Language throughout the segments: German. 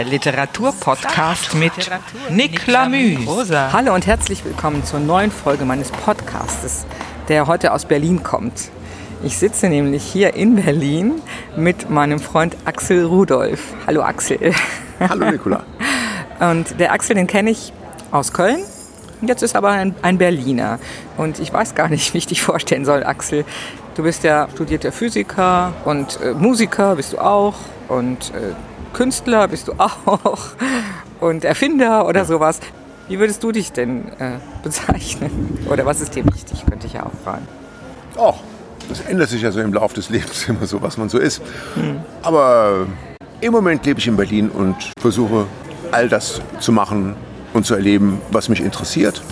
Der Literaturpodcast mit Nick Lamü. Hallo und herzlich willkommen zur neuen Folge meines Podcastes, der heute aus Berlin kommt. Ich sitze nämlich hier in Berlin mit meinem Freund Axel Rudolf. Hallo Axel. Hallo Nicola. Und der Axel, den kenne ich aus Köln. Jetzt ist aber ein, ein Berliner. Und ich weiß gar nicht, wie ich dich vorstellen soll, Axel. Du bist ja studierter Physiker und äh, Musiker bist du auch und äh, Künstler bist du auch und Erfinder oder sowas. Wie würdest du dich denn äh, bezeichnen? Oder was ist dir wichtig, könnte ich ja auch fragen. Oh, das ändert sich ja so im Laufe des Lebens immer so, was man so ist. Aber im Moment lebe ich in Berlin und versuche all das zu machen und zu erleben, was mich interessiert.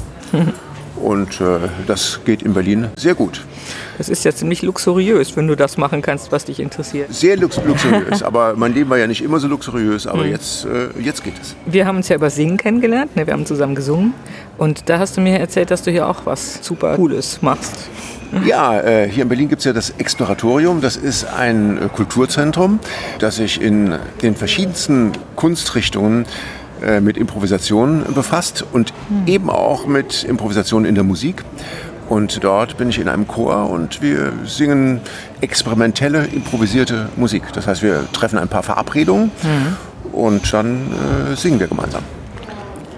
Und äh, das geht in Berlin sehr gut. Das ist ja ziemlich luxuriös, wenn du das machen kannst, was dich interessiert. Sehr lux luxuriös. aber mein Leben war ja nicht immer so luxuriös, aber jetzt, äh, jetzt geht es. Wir haben uns ja über Singen kennengelernt, ne? wir haben zusammen gesungen. Und da hast du mir erzählt, dass du hier auch was super Cooles machst. Ja, äh, hier in Berlin gibt es ja das Exploratorium. Das ist ein äh, Kulturzentrum, das sich in den verschiedensten Kunstrichtungen äh, mit Improvisation befasst und eben auch mit Improvisation in der Musik. Und dort bin ich in einem Chor und wir singen experimentelle, improvisierte Musik. Das heißt, wir treffen ein paar Verabredungen und dann äh, singen wir gemeinsam.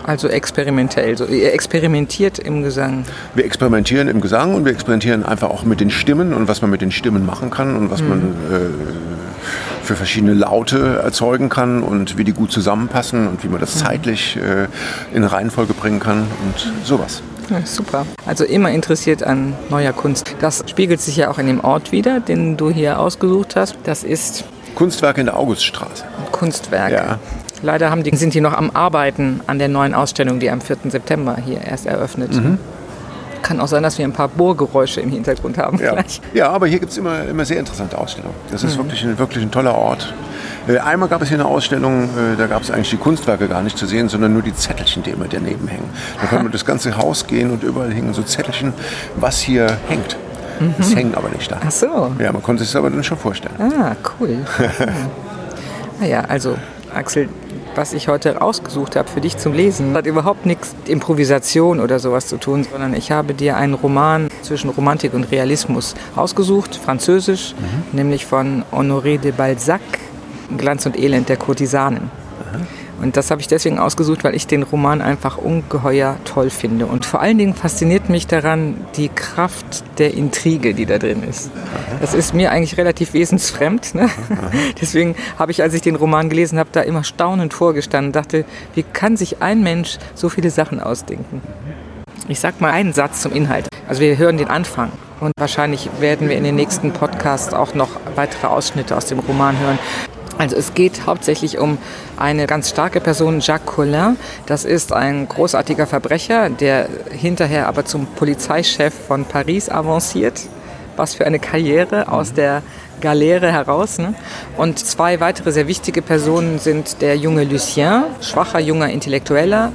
Also experimentell. So, ihr experimentiert im Gesang. Wir experimentieren im Gesang und wir experimentieren einfach auch mit den Stimmen und was man mit den Stimmen machen kann und was man äh, für verschiedene Laute erzeugen kann und wie die gut zusammenpassen und wie man das zeitlich äh, in Reihenfolge bringen kann und sowas. Ja, super. Also immer interessiert an neuer Kunst. Das spiegelt sich ja auch in dem Ort wieder, den du hier ausgesucht hast. Das ist Kunstwerke in der Auguststraße. Kunstwerke. Ja. Leider die, sind die noch am Arbeiten an der neuen Ausstellung, die am 4. September hier erst eröffnet. Kann auch sein, dass wir ein paar Bohrgeräusche im Hintergrund haben. Ja, ja aber hier gibt es immer, immer sehr interessante Ausstellungen. Das ist wirklich, ein, wirklich ein toller Ort. Äh, Einmal gab es hier eine Ausstellung, äh, da gab es eigentlich die Kunstwerke gar nicht zu sehen, sondern nur die Zettelchen, die immer daneben hängen. Da kann man das ganze Haus gehen und überall hängen so Zettelchen, was hier hängt. Das hängt aber nicht da. Ach so. Ja, man konnte es aber dann schon vorstellen. Ah, cool. naja, also Axel, was ich heute ausgesucht habe für dich zum Lesen, hat überhaupt nichts mit Improvisation oder sowas zu tun, sondern ich habe dir einen Roman zwischen Romantik und Realismus ausgesucht, französisch, nämlich von Honoré de Balzac, Glanz und Elend der Kurtisanen. Und das habe ich deswegen ausgesucht, weil ich den Roman einfach ungeheuer toll finde. Und vor allen Dingen fasziniert mich daran die Kraft der Intrige, die da drin ist. Das ist mir eigentlich relativ wesensfremd. Ne? Deswegen habe ich, als ich den Roman gelesen habe, da immer staunend vorgestanden und dachte, wie kann sich ein Mensch so viele Sachen ausdenken? Ich sag mal einen Satz zum Inhalt. Also wir hören den Anfang. Und wahrscheinlich werden wir in den nächsten Podcasts auch noch weitere Ausschnitte aus dem Roman hören. Also es geht hauptsächlich um eine ganz starke Person, Jacques Collin. Das ist ein großartiger Verbrecher, der hinterher aber zum Polizeichef von Paris avanciert. Was für eine Karriere aus der Galeere heraus. Ne? Und zwei weitere sehr wichtige Personen sind der junge Lucien, schwacher junger Intellektueller,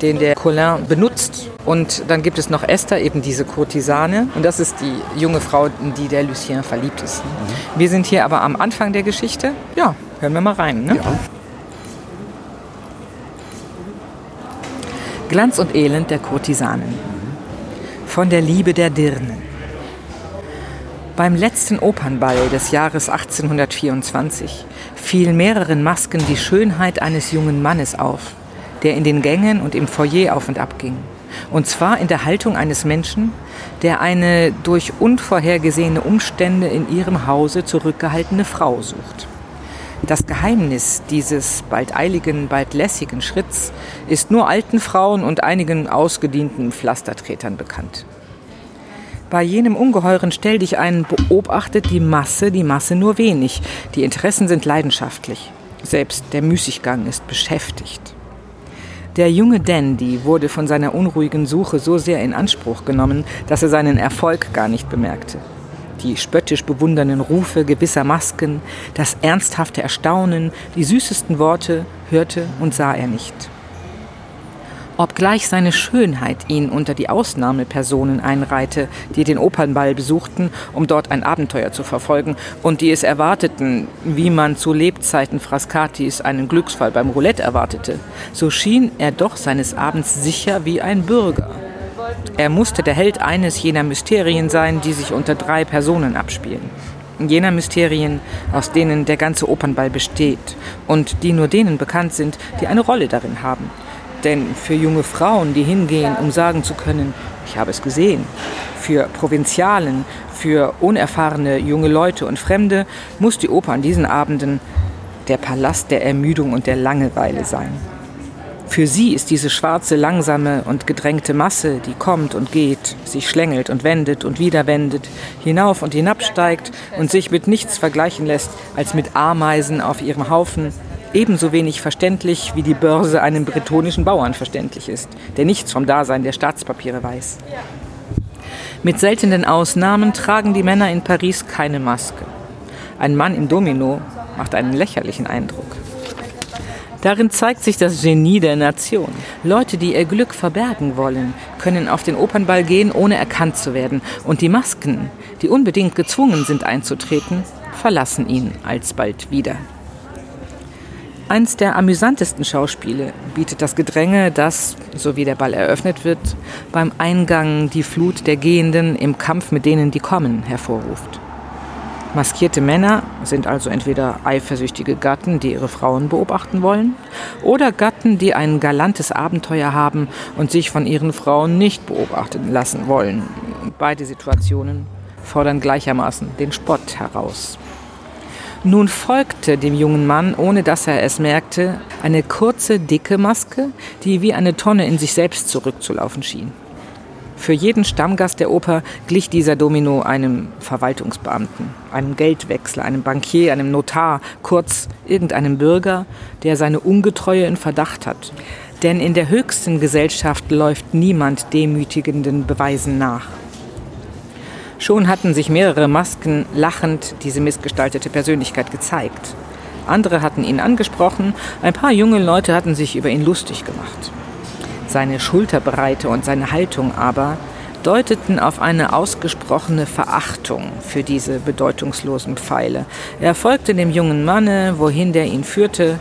den der Collin benutzt. Und dann gibt es noch Esther, eben diese Kurtisane. Und das ist die junge Frau, in die der Lucien verliebt ist. Ne? Wir sind hier aber am Anfang der Geschichte. Ja, hören wir mal rein. Ne? Ja. Glanz und Elend der Kurtisanen. Von der Liebe der Dirnen. Beim letzten Opernball des Jahres 1824 fiel mehreren Masken die Schönheit eines jungen Mannes auf, der in den Gängen und im Foyer auf und ab ging. Und zwar in der Haltung eines Menschen, der eine durch unvorhergesehene Umstände in ihrem Hause zurückgehaltene Frau sucht. Das Geheimnis dieses bald eiligen, bald lässigen Schritts ist nur alten Frauen und einigen ausgedienten Pflastertretern bekannt. Bei jenem ungeheuren Stell dich ein beobachtet die Masse, die Masse nur wenig. Die Interessen sind leidenschaftlich. Selbst der Müßiggang ist beschäftigt. Der junge Dandy wurde von seiner unruhigen Suche so sehr in Anspruch genommen, dass er seinen Erfolg gar nicht bemerkte. Die spöttisch bewundernden Rufe gewisser Masken, das ernsthafte Erstaunen, die süßesten Worte hörte und sah er nicht. obgleich seine Schönheit ihn unter die Ausnahmepersonen einreihte, die den Opernball besuchten, um dort ein Abenteuer zu verfolgen und die es erwarteten, wie man zu Lebzeiten Frascatis einen Glücksfall beim Roulette erwartete, so schien er doch seines Abends sicher wie ein Bürger. Er musste der Held eines jener Mysterien sein, die sich unter drei Personen abspielen. Jener Mysterien, aus denen der ganze Opernball besteht und die nur denen bekannt sind, die eine Rolle darin haben. Denn für junge Frauen, die hingehen, um sagen zu können, ich habe es gesehen, für Provinzialen, für unerfahrene junge Leute und Fremde muss die Oper an diesen Abenden der Palast der Ermüdung und der Langeweile sein. Für sie ist diese schwarze, langsame und gedrängte Masse, die kommt und geht, sich schlängelt und wendet und wieder wendet, hinauf und hinabsteigt und sich mit nichts vergleichen lässt als mit Ameisen auf ihrem Haufen, ebenso wenig verständlich wie die Börse einem bretonischen Bauern verständlich ist, der nichts vom Dasein der Staatspapiere weiß. Mit seltenen Ausnahmen tragen die Männer in Paris keine Maske. Ein Mann im Domino macht einen lächerlichen Eindruck. Darin zeigt sich das Genie der Nation. Leute, die ihr Glück verbergen wollen, können auf den Opernball gehen, ohne erkannt zu werden. Und die Masken, die unbedingt gezwungen sind einzutreten, verlassen ihn alsbald wieder. Eins der amüsantesten Schauspiele bietet das Gedränge, das, so wie der Ball eröffnet wird, beim Eingang die Flut der Gehenden im Kampf mit denen, die kommen, hervorruft. Maskierte Männer sind also entweder eifersüchtige Gatten, die ihre Frauen beobachten wollen, oder Gatten, die ein galantes Abenteuer haben und sich von ihren Frauen nicht beobachten lassen wollen. Beide Situationen fordern gleichermaßen den Spott heraus. Nun folgte dem jungen Mann, ohne dass er es merkte, eine kurze, dicke Maske, die wie eine Tonne in sich selbst zurückzulaufen schien. Für jeden Stammgast der Oper glich dieser Domino einem Verwaltungsbeamten, einem Geldwechsler, einem Bankier, einem Notar, kurz irgendeinem Bürger, der seine Ungetreue in Verdacht hat. Denn in der höchsten Gesellschaft läuft niemand demütigenden Beweisen nach. Schon hatten sich mehrere Masken lachend diese missgestaltete Persönlichkeit gezeigt. Andere hatten ihn angesprochen, ein paar junge Leute hatten sich über ihn lustig gemacht. Seine Schulterbreite und seine Haltung aber deuteten auf eine ausgesprochene Verachtung für diese bedeutungslosen Pfeile. Er folgte dem jungen Manne, wohin der ihn führte,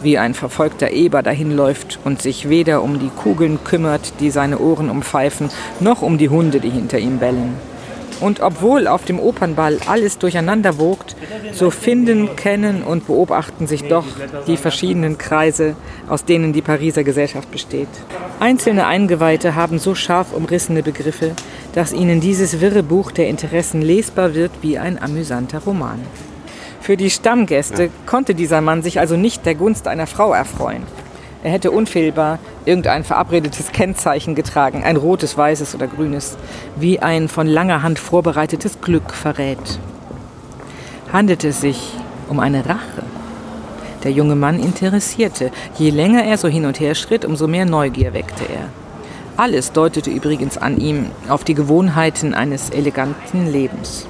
wie ein verfolgter Eber dahinläuft und sich weder um die Kugeln kümmert, die seine Ohren umpfeifen, noch um die Hunde, die hinter ihm bellen. Und obwohl auf dem Opernball alles durcheinander wogt, so finden, kennen und beobachten sich doch die verschiedenen Kreise, aus denen die Pariser Gesellschaft besteht. Einzelne Eingeweihte haben so scharf umrissene Begriffe, dass ihnen dieses wirre Buch der Interessen lesbar wird wie ein amüsanter Roman. Für die Stammgäste konnte dieser Mann sich also nicht der Gunst einer Frau erfreuen. Er hätte unfehlbar irgendein verabredetes Kennzeichen getragen, ein rotes, weißes oder grünes, wie ein von langer Hand vorbereitetes Glück verrät. Handelte es sich um eine Rache? Der junge Mann interessierte. Je länger er so hin und her schritt, umso mehr Neugier weckte er. Alles deutete übrigens an ihm auf die Gewohnheiten eines eleganten Lebens.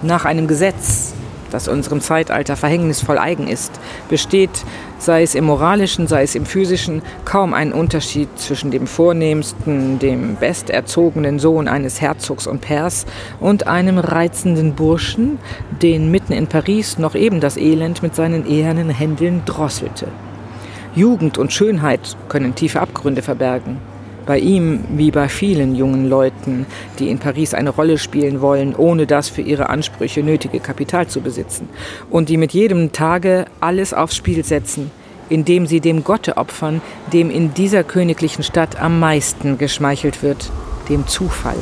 Nach einem Gesetz, das unserem Zeitalter verhängnisvoll eigen ist, besteht, sei es im moralischen, sei es im physischen, kaum ein Unterschied zwischen dem vornehmsten, dem besterzogenen Sohn eines Herzogs und Pairs und einem reizenden Burschen, den mitten in Paris noch eben das Elend mit seinen ehernen Händeln drosselte. Jugend und Schönheit können tiefe Abgründe verbergen. Bei ihm wie bei vielen jungen Leuten, die in Paris eine Rolle spielen wollen, ohne das für ihre Ansprüche nötige Kapital zu besitzen. Und die mit jedem Tage alles aufs Spiel setzen, indem sie dem Gotte opfern, dem in dieser königlichen Stadt am meisten geschmeichelt wird, dem Zufall.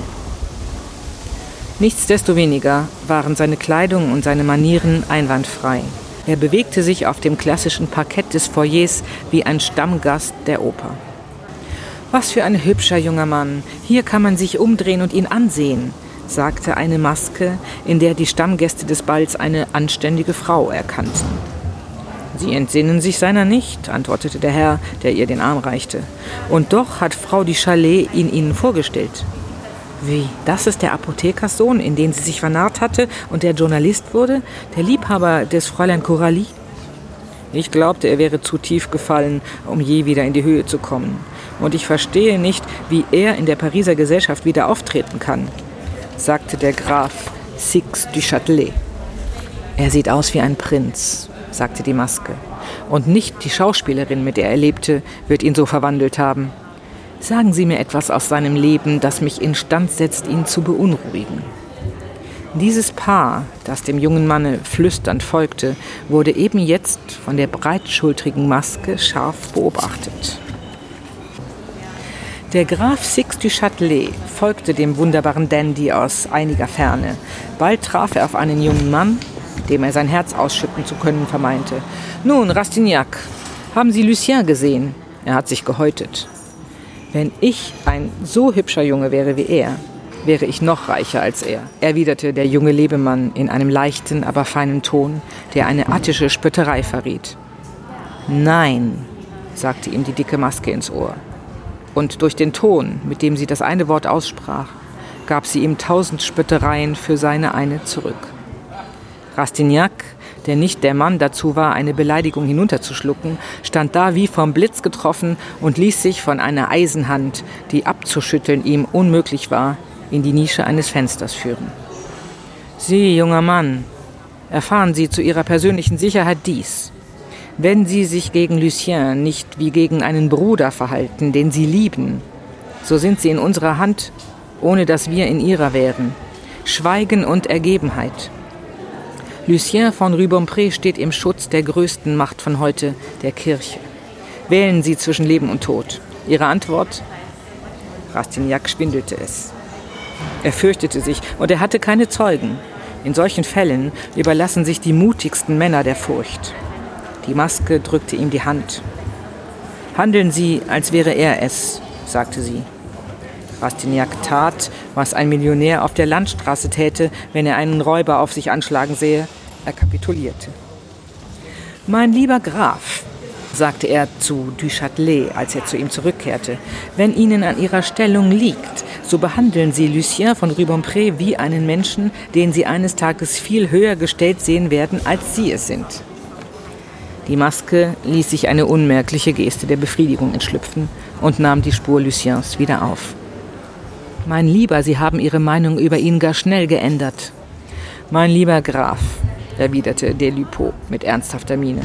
Nichtsdestoweniger waren seine Kleidung und seine Manieren einwandfrei. Er bewegte sich auf dem klassischen Parkett des Foyers wie ein Stammgast der Oper. Was für ein hübscher junger Mann. Hier kann man sich umdrehen und ihn ansehen, sagte eine Maske, in der die Stammgäste des Balls eine anständige Frau erkannten. Sie entsinnen sich seiner nicht, antwortete der Herr, der ihr den Arm reichte. Und doch hat Frau die Chalet ihn ihnen vorgestellt. Wie, das ist der Apothekerssohn, in den sie sich vernarrt hatte und der Journalist wurde, der Liebhaber des Fräulein Coralie? Ich glaubte, er wäre zu tief gefallen, um je wieder in die Höhe zu kommen. Und ich verstehe nicht, wie er in der Pariser Gesellschaft wieder auftreten kann, sagte der Graf Six du Châtelet. Er sieht aus wie ein Prinz, sagte die Maske. Und nicht die Schauspielerin, mit der er lebte, wird ihn so verwandelt haben. Sagen Sie mir etwas aus seinem Leben, das mich instand setzt, ihn zu beunruhigen. Dieses Paar, das dem jungen Manne flüsternd folgte, wurde eben jetzt von der breitschultrigen Maske scharf beobachtet. Der Graf Six du Châtelet folgte dem wunderbaren Dandy aus einiger Ferne. Bald traf er auf einen jungen Mann, dem er sein Herz ausschütten zu können vermeinte. Nun, Rastignac, haben Sie Lucien gesehen? Er hat sich gehäutet. Wenn ich ein so hübscher Junge wäre wie er, wäre ich noch reicher als er, erwiderte der junge Lebemann in einem leichten, aber feinen Ton, der eine attische Spötterei verriet. Nein, sagte ihm die dicke Maske ins Ohr. Und durch den Ton, mit dem sie das eine Wort aussprach, gab sie ihm tausend Spöttereien für seine eine zurück. Rastignac, der nicht der Mann dazu war, eine Beleidigung hinunterzuschlucken, stand da wie vom Blitz getroffen und ließ sich von einer Eisenhand, die abzuschütteln ihm unmöglich war, in die Nische eines Fensters führen. Sie, junger Mann, erfahren Sie zu Ihrer persönlichen Sicherheit dies. Wenn Sie sich gegen Lucien nicht wie gegen einen Bruder verhalten, den Sie lieben, so sind Sie in unserer Hand, ohne dass wir in ihrer wären. Schweigen und Ergebenheit. Lucien von Rubempré steht im Schutz der größten Macht von heute, der Kirche. Wählen Sie zwischen Leben und Tod. Ihre Antwort? Rastignac schwindelte es. Er fürchtete sich und er hatte keine Zeugen. In solchen Fällen überlassen sich die mutigsten Männer der Furcht. Die Maske drückte ihm die Hand. Handeln Sie, als wäre er es, sagte sie. Rastignac tat, was ein Millionär auf der Landstraße täte, wenn er einen Räuber auf sich anschlagen sehe. Er kapitulierte. Mein lieber Graf, sagte er zu Du Châtelet, als er zu ihm zurückkehrte, wenn Ihnen an Ihrer Stellung liegt, so behandeln Sie Lucien von Rubempré wie einen Menschen, den Sie eines Tages viel höher gestellt sehen werden, als Sie es sind. Die Maske ließ sich eine unmerkliche Geste der Befriedigung entschlüpfen und nahm die Spur Luciens wieder auf. Mein Lieber, Sie haben Ihre Meinung über ihn gar schnell geändert. Mein lieber Graf, erwiderte Delupeau mit ernsthafter Miene,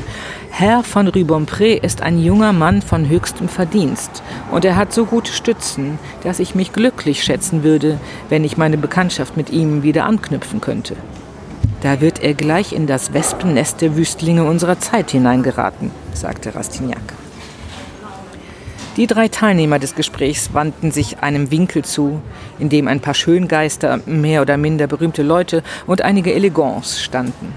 Herr von Rubempré ist ein junger Mann von höchstem Verdienst und er hat so gute Stützen, dass ich mich glücklich schätzen würde, wenn ich meine Bekanntschaft mit ihm wieder anknüpfen könnte. Da wird er gleich in das Wespennest der Wüstlinge unserer Zeit hineingeraten, sagte Rastignac. Die drei Teilnehmer des Gesprächs wandten sich einem Winkel zu, in dem ein paar Schöngeister, mehr oder minder berühmte Leute und einige Elegants standen.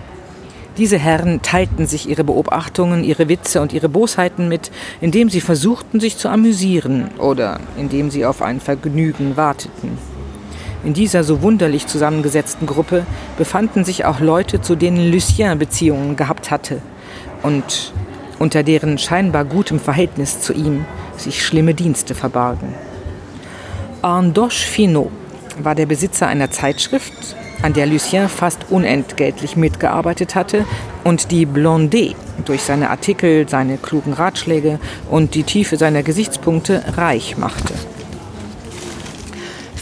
Diese Herren teilten sich ihre Beobachtungen, ihre Witze und ihre Bosheiten mit, indem sie versuchten, sich zu amüsieren oder indem sie auf ein Vergnügen warteten. In dieser so wunderlich zusammengesetzten Gruppe befanden sich auch Leute, zu denen Lucien Beziehungen gehabt hatte und unter deren scheinbar gutem Verhältnis zu ihm sich schlimme Dienste verbargen. Andoche Finot war der Besitzer einer Zeitschrift, an der Lucien fast unentgeltlich mitgearbeitet hatte und die Blondet durch seine Artikel, seine klugen Ratschläge und die Tiefe seiner Gesichtspunkte reich machte.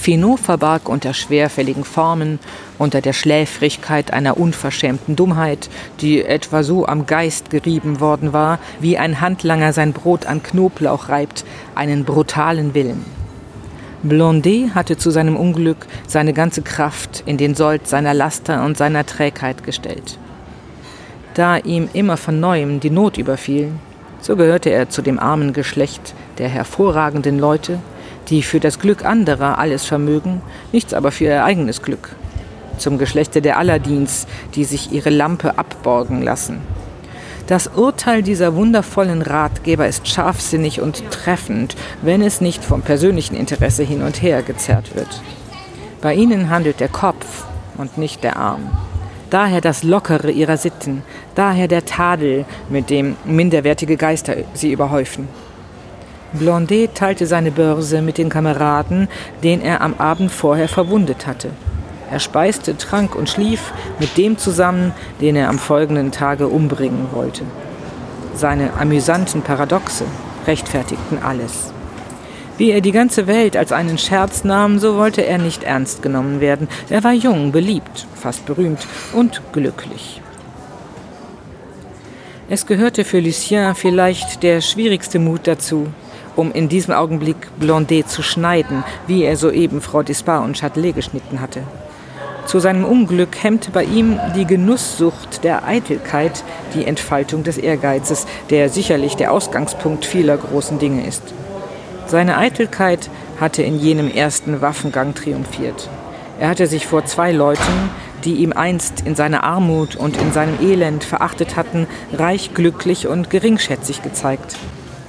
Finot verbarg unter schwerfälligen Formen, unter der Schläfrigkeit einer unverschämten Dummheit, die etwa so am Geist gerieben worden war, wie ein Handlanger sein Brot an Knoblauch reibt, einen brutalen Willen. Blondet hatte zu seinem Unglück seine ganze Kraft in den Sold seiner Laster und seiner Trägheit gestellt. Da ihm immer von neuem die Not überfiel, so gehörte er zu dem armen Geschlecht der hervorragenden Leute, die für das Glück anderer alles vermögen, nichts aber für ihr eigenes Glück. Zum Geschlechte der Aladins, die sich ihre Lampe abborgen lassen. Das Urteil dieser wundervollen Ratgeber ist scharfsinnig und treffend, wenn es nicht vom persönlichen Interesse hin und her gezerrt wird. Bei ihnen handelt der Kopf und nicht der Arm. Daher das Lockere ihrer Sitten, daher der Tadel, mit dem minderwertige Geister sie überhäufen. Blondet teilte seine Börse mit den Kameraden, den er am Abend vorher verwundet hatte. Er speiste, trank und schlief mit dem zusammen, den er am folgenden Tage umbringen wollte. Seine amüsanten Paradoxe rechtfertigten alles. Wie er die ganze Welt als einen Scherz nahm, so wollte er nicht ernst genommen werden. Er war jung, beliebt, fast berühmt und glücklich. Es gehörte für Lucien vielleicht der schwierigste Mut dazu, um in diesem Augenblick Blondet zu schneiden, wie er soeben Frau Dispar und Châtelet geschnitten hatte. Zu seinem Unglück hemmte bei ihm die Genusssucht der Eitelkeit die Entfaltung des Ehrgeizes, der sicherlich der Ausgangspunkt vieler großen Dinge ist. Seine Eitelkeit hatte in jenem ersten Waffengang triumphiert. Er hatte sich vor zwei Leuten, die ihm einst in seiner Armut und in seinem Elend verachtet hatten, reich glücklich und geringschätzig gezeigt.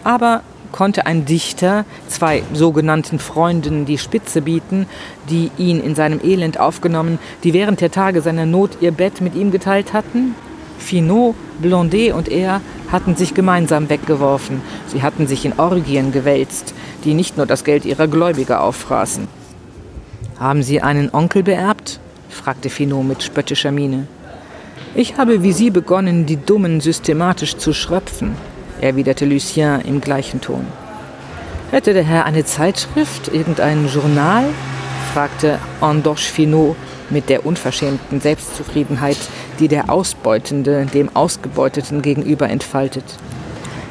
Aber konnte ein Dichter zwei sogenannten Freunden die Spitze bieten, die ihn in seinem Elend aufgenommen, die während der Tage seiner Not ihr Bett mit ihm geteilt hatten? Finot, Blondet und er hatten sich gemeinsam weggeworfen. Sie hatten sich in Orgien gewälzt, die nicht nur das Geld ihrer Gläubiger auffraßen. Haben Sie einen Onkel beerbt? fragte Finot mit spöttischer Miene. Ich habe wie Sie begonnen, die Dummen systematisch zu schröpfen, erwiderte Lucien im gleichen Ton. Hätte der Herr eine Zeitschrift, irgendein Journal? fragte Andoche Finot mit der unverschämten Selbstzufriedenheit, die der Ausbeutende dem Ausgebeuteten gegenüber entfaltet.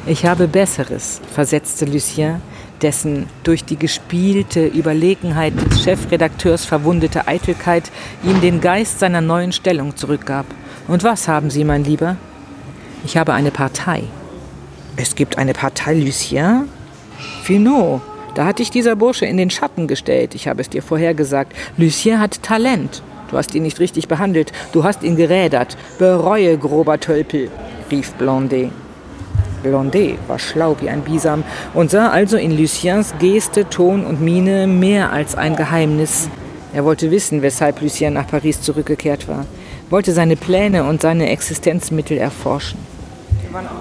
Ich habe Besseres, versetzte Lucien, dessen durch die gespielte Überlegenheit des Chefredakteurs verwundete Eitelkeit ihm den Geist seiner neuen Stellung zurückgab. Und was haben Sie, mein Lieber? Ich habe eine Partei. Es gibt eine Partei Lucien? Finot, da hat dich dieser Bursche in den Schatten gestellt. Ich habe es dir vorher gesagt. Lucien hat Talent. Du hast ihn nicht richtig behandelt. Du hast ihn gerädert. Bereue, grober Tölpel, rief Blondet. Blondet war schlau wie ein Bisam und sah also in Luciens Geste, Ton und Miene mehr als ein Geheimnis. Er wollte wissen, weshalb Lucien nach Paris zurückgekehrt war, wollte seine Pläne und seine Existenzmittel erforschen.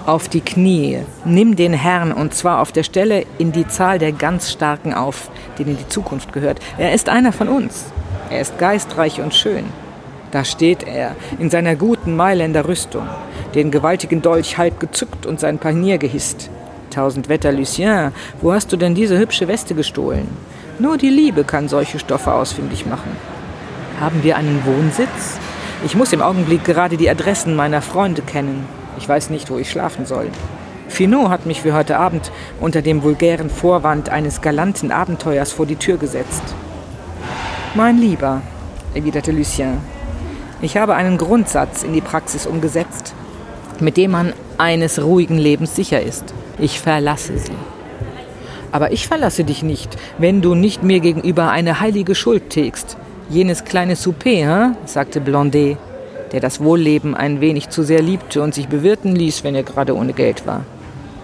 Auf die Knie, nimm den Herrn und zwar auf der Stelle in die Zahl der ganz Starken auf, denen die Zukunft gehört. Er ist einer von uns. Er ist geistreich und schön. Da steht er in seiner guten Mailänder Rüstung, den gewaltigen Dolch halb gezückt und sein Panier gehisst. Tausend Wetter, Lucien, wo hast du denn diese hübsche Weste gestohlen? Nur die Liebe kann solche Stoffe ausfindig machen. Haben wir einen Wohnsitz? Ich muss im Augenblick gerade die Adressen meiner Freunde kennen. Ich weiß nicht, wo ich schlafen soll. Finot hat mich für heute Abend unter dem vulgären Vorwand eines galanten Abenteuers vor die Tür gesetzt. Mein Lieber, erwiderte Lucien, ich habe einen Grundsatz in die Praxis umgesetzt, mit dem man eines ruhigen Lebens sicher ist. Ich verlasse sie. Aber ich verlasse dich nicht, wenn du nicht mir gegenüber eine heilige Schuld tilgst. Jenes kleine Souper, hein? sagte Blondet, der das Wohlleben ein wenig zu sehr liebte und sich bewirten ließ, wenn er gerade ohne Geld war.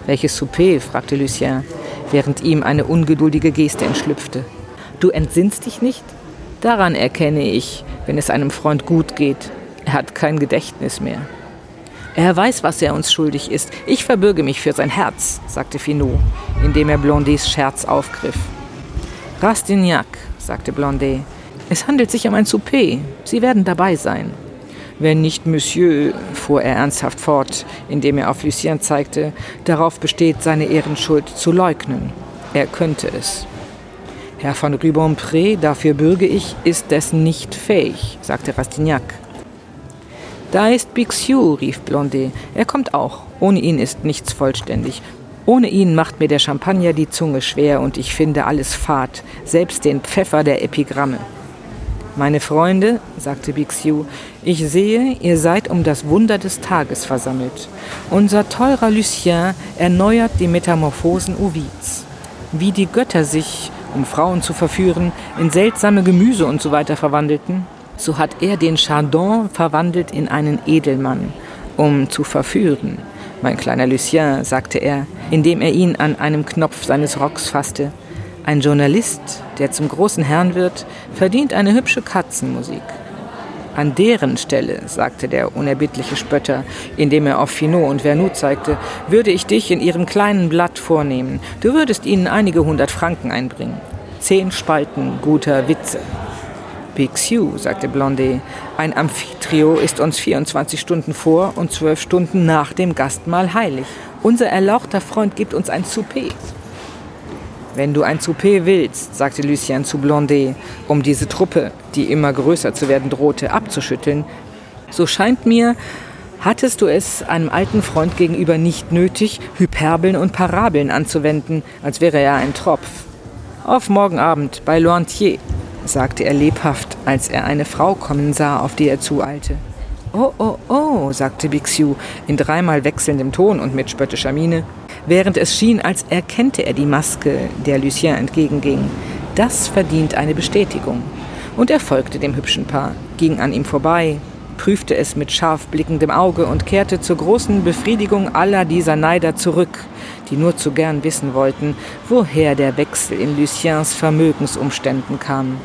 Welches Souper? fragte Lucien, während ihm eine ungeduldige Geste entschlüpfte. Du entsinnst dich nicht? Daran erkenne ich, wenn es einem Freund gut geht. Er hat kein Gedächtnis mehr. Er weiß, was er uns schuldig ist. Ich verbürge mich für sein Herz, sagte Finot, indem er Blondets Scherz aufgriff. Rastignac, sagte Blondet, es handelt sich um ein Souper. Sie werden dabei sein. Wenn nicht Monsieur, fuhr er ernsthaft fort, indem er auf Lucien zeigte, darauf besteht, seine Ehrenschuld zu leugnen. Er könnte es. Herr von Rubempré, dafür bürge ich, ist dessen nicht fähig, sagte Rastignac. Da ist Bixiou, rief Blondet. Er kommt auch. Ohne ihn ist nichts vollständig. Ohne ihn macht mir der Champagner die Zunge schwer und ich finde alles fad, selbst den Pfeffer der Epigramme. Meine Freunde, sagte Bixiou, ich sehe, ihr seid um das Wunder des Tages versammelt. Unser teurer Lucien erneuert die Metamorphosen Ovids. Wie die Götter sich um Frauen zu verführen, in seltsame Gemüse und so weiter verwandelten, so hat er den Chardon verwandelt in einen Edelmann, um zu verführen. Mein kleiner Lucien, sagte er, indem er ihn an einem Knopf seines Rocks fasste, ein Journalist, der zum großen Herrn wird, verdient eine hübsche Katzenmusik. An deren Stelle, sagte der unerbittliche Spötter, indem er auf Finot und Vernoux zeigte, würde ich dich in ihrem kleinen Blatt vornehmen. Du würdest ihnen einige hundert Franken einbringen. Zehn Spalten guter Witze. Pixiu, sagte Blondet, ein Amphitrio ist uns 24 Stunden vor und zwölf Stunden nach dem Gastmahl heilig. Unser erlauchter Freund gibt uns ein Souper. Wenn du ein Souper willst, sagte Lucien zu Blondet, um diese Truppe, die immer größer zu werden drohte, abzuschütteln, so scheint mir, hattest du es einem alten Freund gegenüber nicht nötig, Hyperbeln und Parabeln anzuwenden, als wäre er ein Tropf. Auf morgen Abend bei Lointier, sagte er lebhaft, als er eine Frau kommen sah, auf die er zueilte. Oh, oh, oh, sagte Bixiou in dreimal wechselndem Ton und mit spöttischer Miene, während es schien, als erkennte er die Maske, der Lucien entgegenging. Das verdient eine Bestätigung. Und er folgte dem hübschen Paar, ging an ihm vorbei, prüfte es mit scharf blickendem Auge und kehrte zur großen Befriedigung aller dieser Neider zurück, die nur zu gern wissen wollten, woher der Wechsel in Luciens Vermögensumständen kam.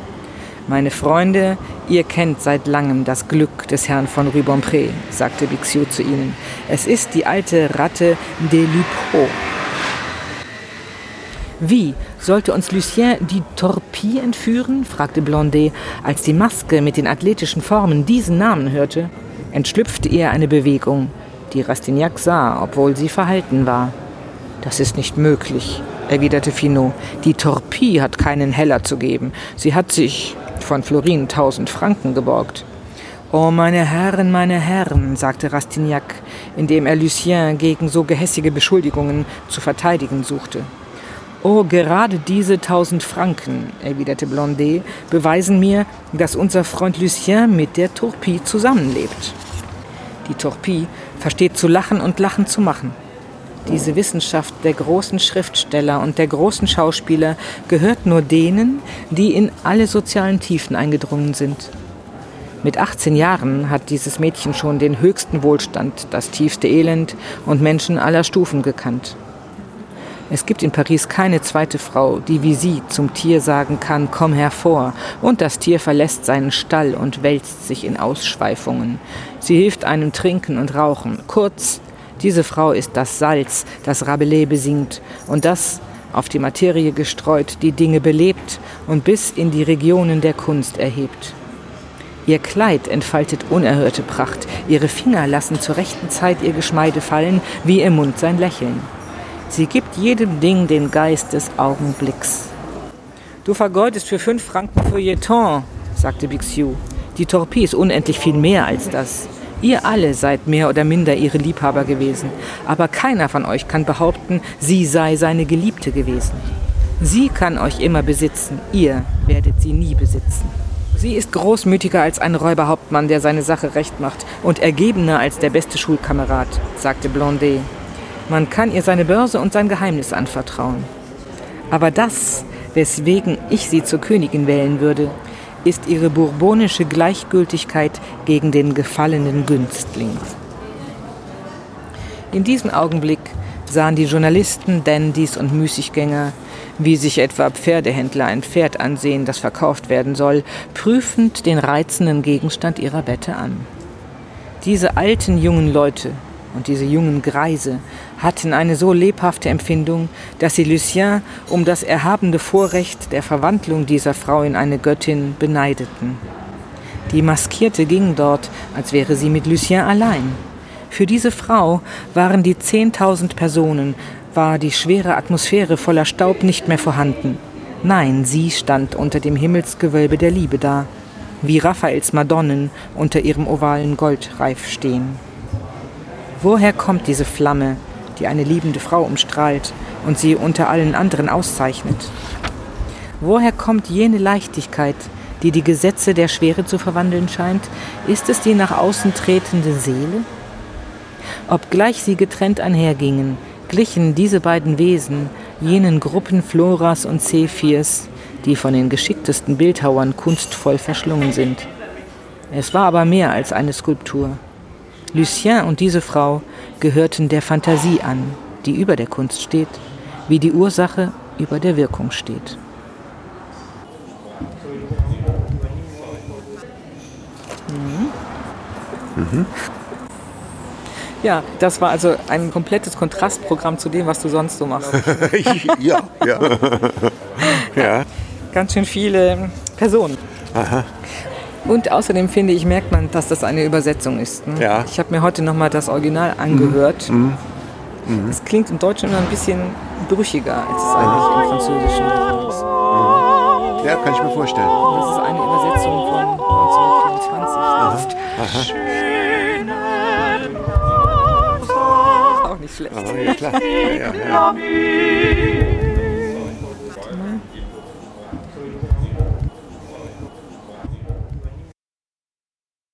Meine Freunde, ihr kennt seit langem das Glück des Herrn von Rubempré, sagte Bixiou zu ihnen. Es ist die alte Ratte de Lupeau. Wie sollte uns Lucien die Torpille entführen? fragte Blondet, als die Maske mit den athletischen Formen diesen Namen hörte. Entschlüpfte ihr eine Bewegung, die Rastignac sah, obwohl sie verhalten war. Das ist nicht möglich, erwiderte Finot. Die Torpille hat keinen Heller zu geben. Sie hat sich von Florin tausend Franken geborgt. Oh, meine Herren, meine Herren, sagte Rastignac, indem er Lucien gegen so gehässige Beschuldigungen zu verteidigen suchte. Oh, gerade diese tausend Franken, erwiderte Blondet, beweisen mir, dass unser Freund Lucien mit der Torpille zusammenlebt. Die Torpille versteht zu lachen und Lachen zu machen. Diese Wissenschaft der großen Schriftsteller und der großen Schauspieler gehört nur denen, die in alle sozialen Tiefen eingedrungen sind. Mit 18 Jahren hat dieses Mädchen schon den höchsten Wohlstand, das tiefste Elend und Menschen aller Stufen gekannt. Es gibt in Paris keine zweite Frau, die wie sie zum Tier sagen kann, komm hervor, und das Tier verlässt seinen Stall und wälzt sich in Ausschweifungen. Sie hilft einem trinken und rauchen. Kurz, diese Frau ist das Salz, das Rabelais besingt, und das, auf die Materie gestreut, die Dinge belebt und bis in die Regionen der Kunst erhebt. Ihr Kleid entfaltet unerhörte Pracht, ihre Finger lassen zur rechten Zeit ihr Geschmeide fallen, wie ihr Mund sein Lächeln. Sie gibt jedem Ding den Geist des Augenblicks. Du vergeudest für fünf Franken Feuilleton, sagte Bixiou. Die Torpille ist unendlich viel mehr als das. Ihr alle seid mehr oder minder ihre Liebhaber gewesen, aber keiner von euch kann behaupten, sie sei seine Geliebte gewesen. Sie kann euch immer besitzen, ihr werdet sie nie besitzen. Sie ist großmütiger als ein Räuberhauptmann, der seine Sache recht macht, und ergebener als der beste Schulkamerad, sagte Blondet. Man kann ihr seine Börse und sein Geheimnis anvertrauen. Aber das, weswegen ich sie zur Königin wählen würde, ist ihre bourbonische Gleichgültigkeit gegen den gefallenen Günstling. In diesem Augenblick sahen die Journalisten, Dandys und Müßiggänger, wie sich etwa Pferdehändler ein Pferd ansehen, das verkauft werden soll, prüfend den reizenden Gegenstand ihrer Wette an. Diese alten jungen Leute und diese jungen Greise hatten eine so lebhafte Empfindung, dass sie Lucien um das erhabene Vorrecht der Verwandlung dieser Frau in eine Göttin beneideten. Die Maskierte ging dort, als wäre sie mit Lucien allein. Für diese Frau waren die zehntausend Personen, war die schwere Atmosphäre voller Staub nicht mehr vorhanden. Nein, sie stand unter dem Himmelsgewölbe der Liebe da, wie Raphaels Madonnen unter ihrem ovalen Goldreif stehen. Woher kommt diese Flamme, die eine liebende Frau umstrahlt und sie unter allen anderen auszeichnet? Woher kommt jene Leichtigkeit, die die Gesetze der Schwere zu verwandeln scheint? Ist es die nach außen tretende Seele? Obgleich sie getrennt einhergingen, glichen diese beiden Wesen jenen Gruppen Floras und Zephyrs, die von den geschicktesten Bildhauern kunstvoll verschlungen sind. Es war aber mehr als eine Skulptur. Lucien und diese Frau gehörten der Fantasie an, die über der Kunst steht, wie die Ursache über der Wirkung steht. Mhm. Ja, das war also ein komplettes Kontrastprogramm zu dem, was du sonst so machst. ja, ja. ja. Ganz schön viele Personen. Aha. Und außerdem finde ich, merkt man, dass das eine Übersetzung ist. Ne? Ja. Ich habe mir heute nochmal das Original angehört. Mhm. Mhm. mhm. Klingt im Deutschen immer ein bisschen brüchiger, als es eigentlich im Französischen ist. Mhm. Ja, kann ich mir vorstellen. Und das ist eine Übersetzung von 1924. Aha. Aha. Auch nicht schlecht. Aha, ja, klar. Ja, ja,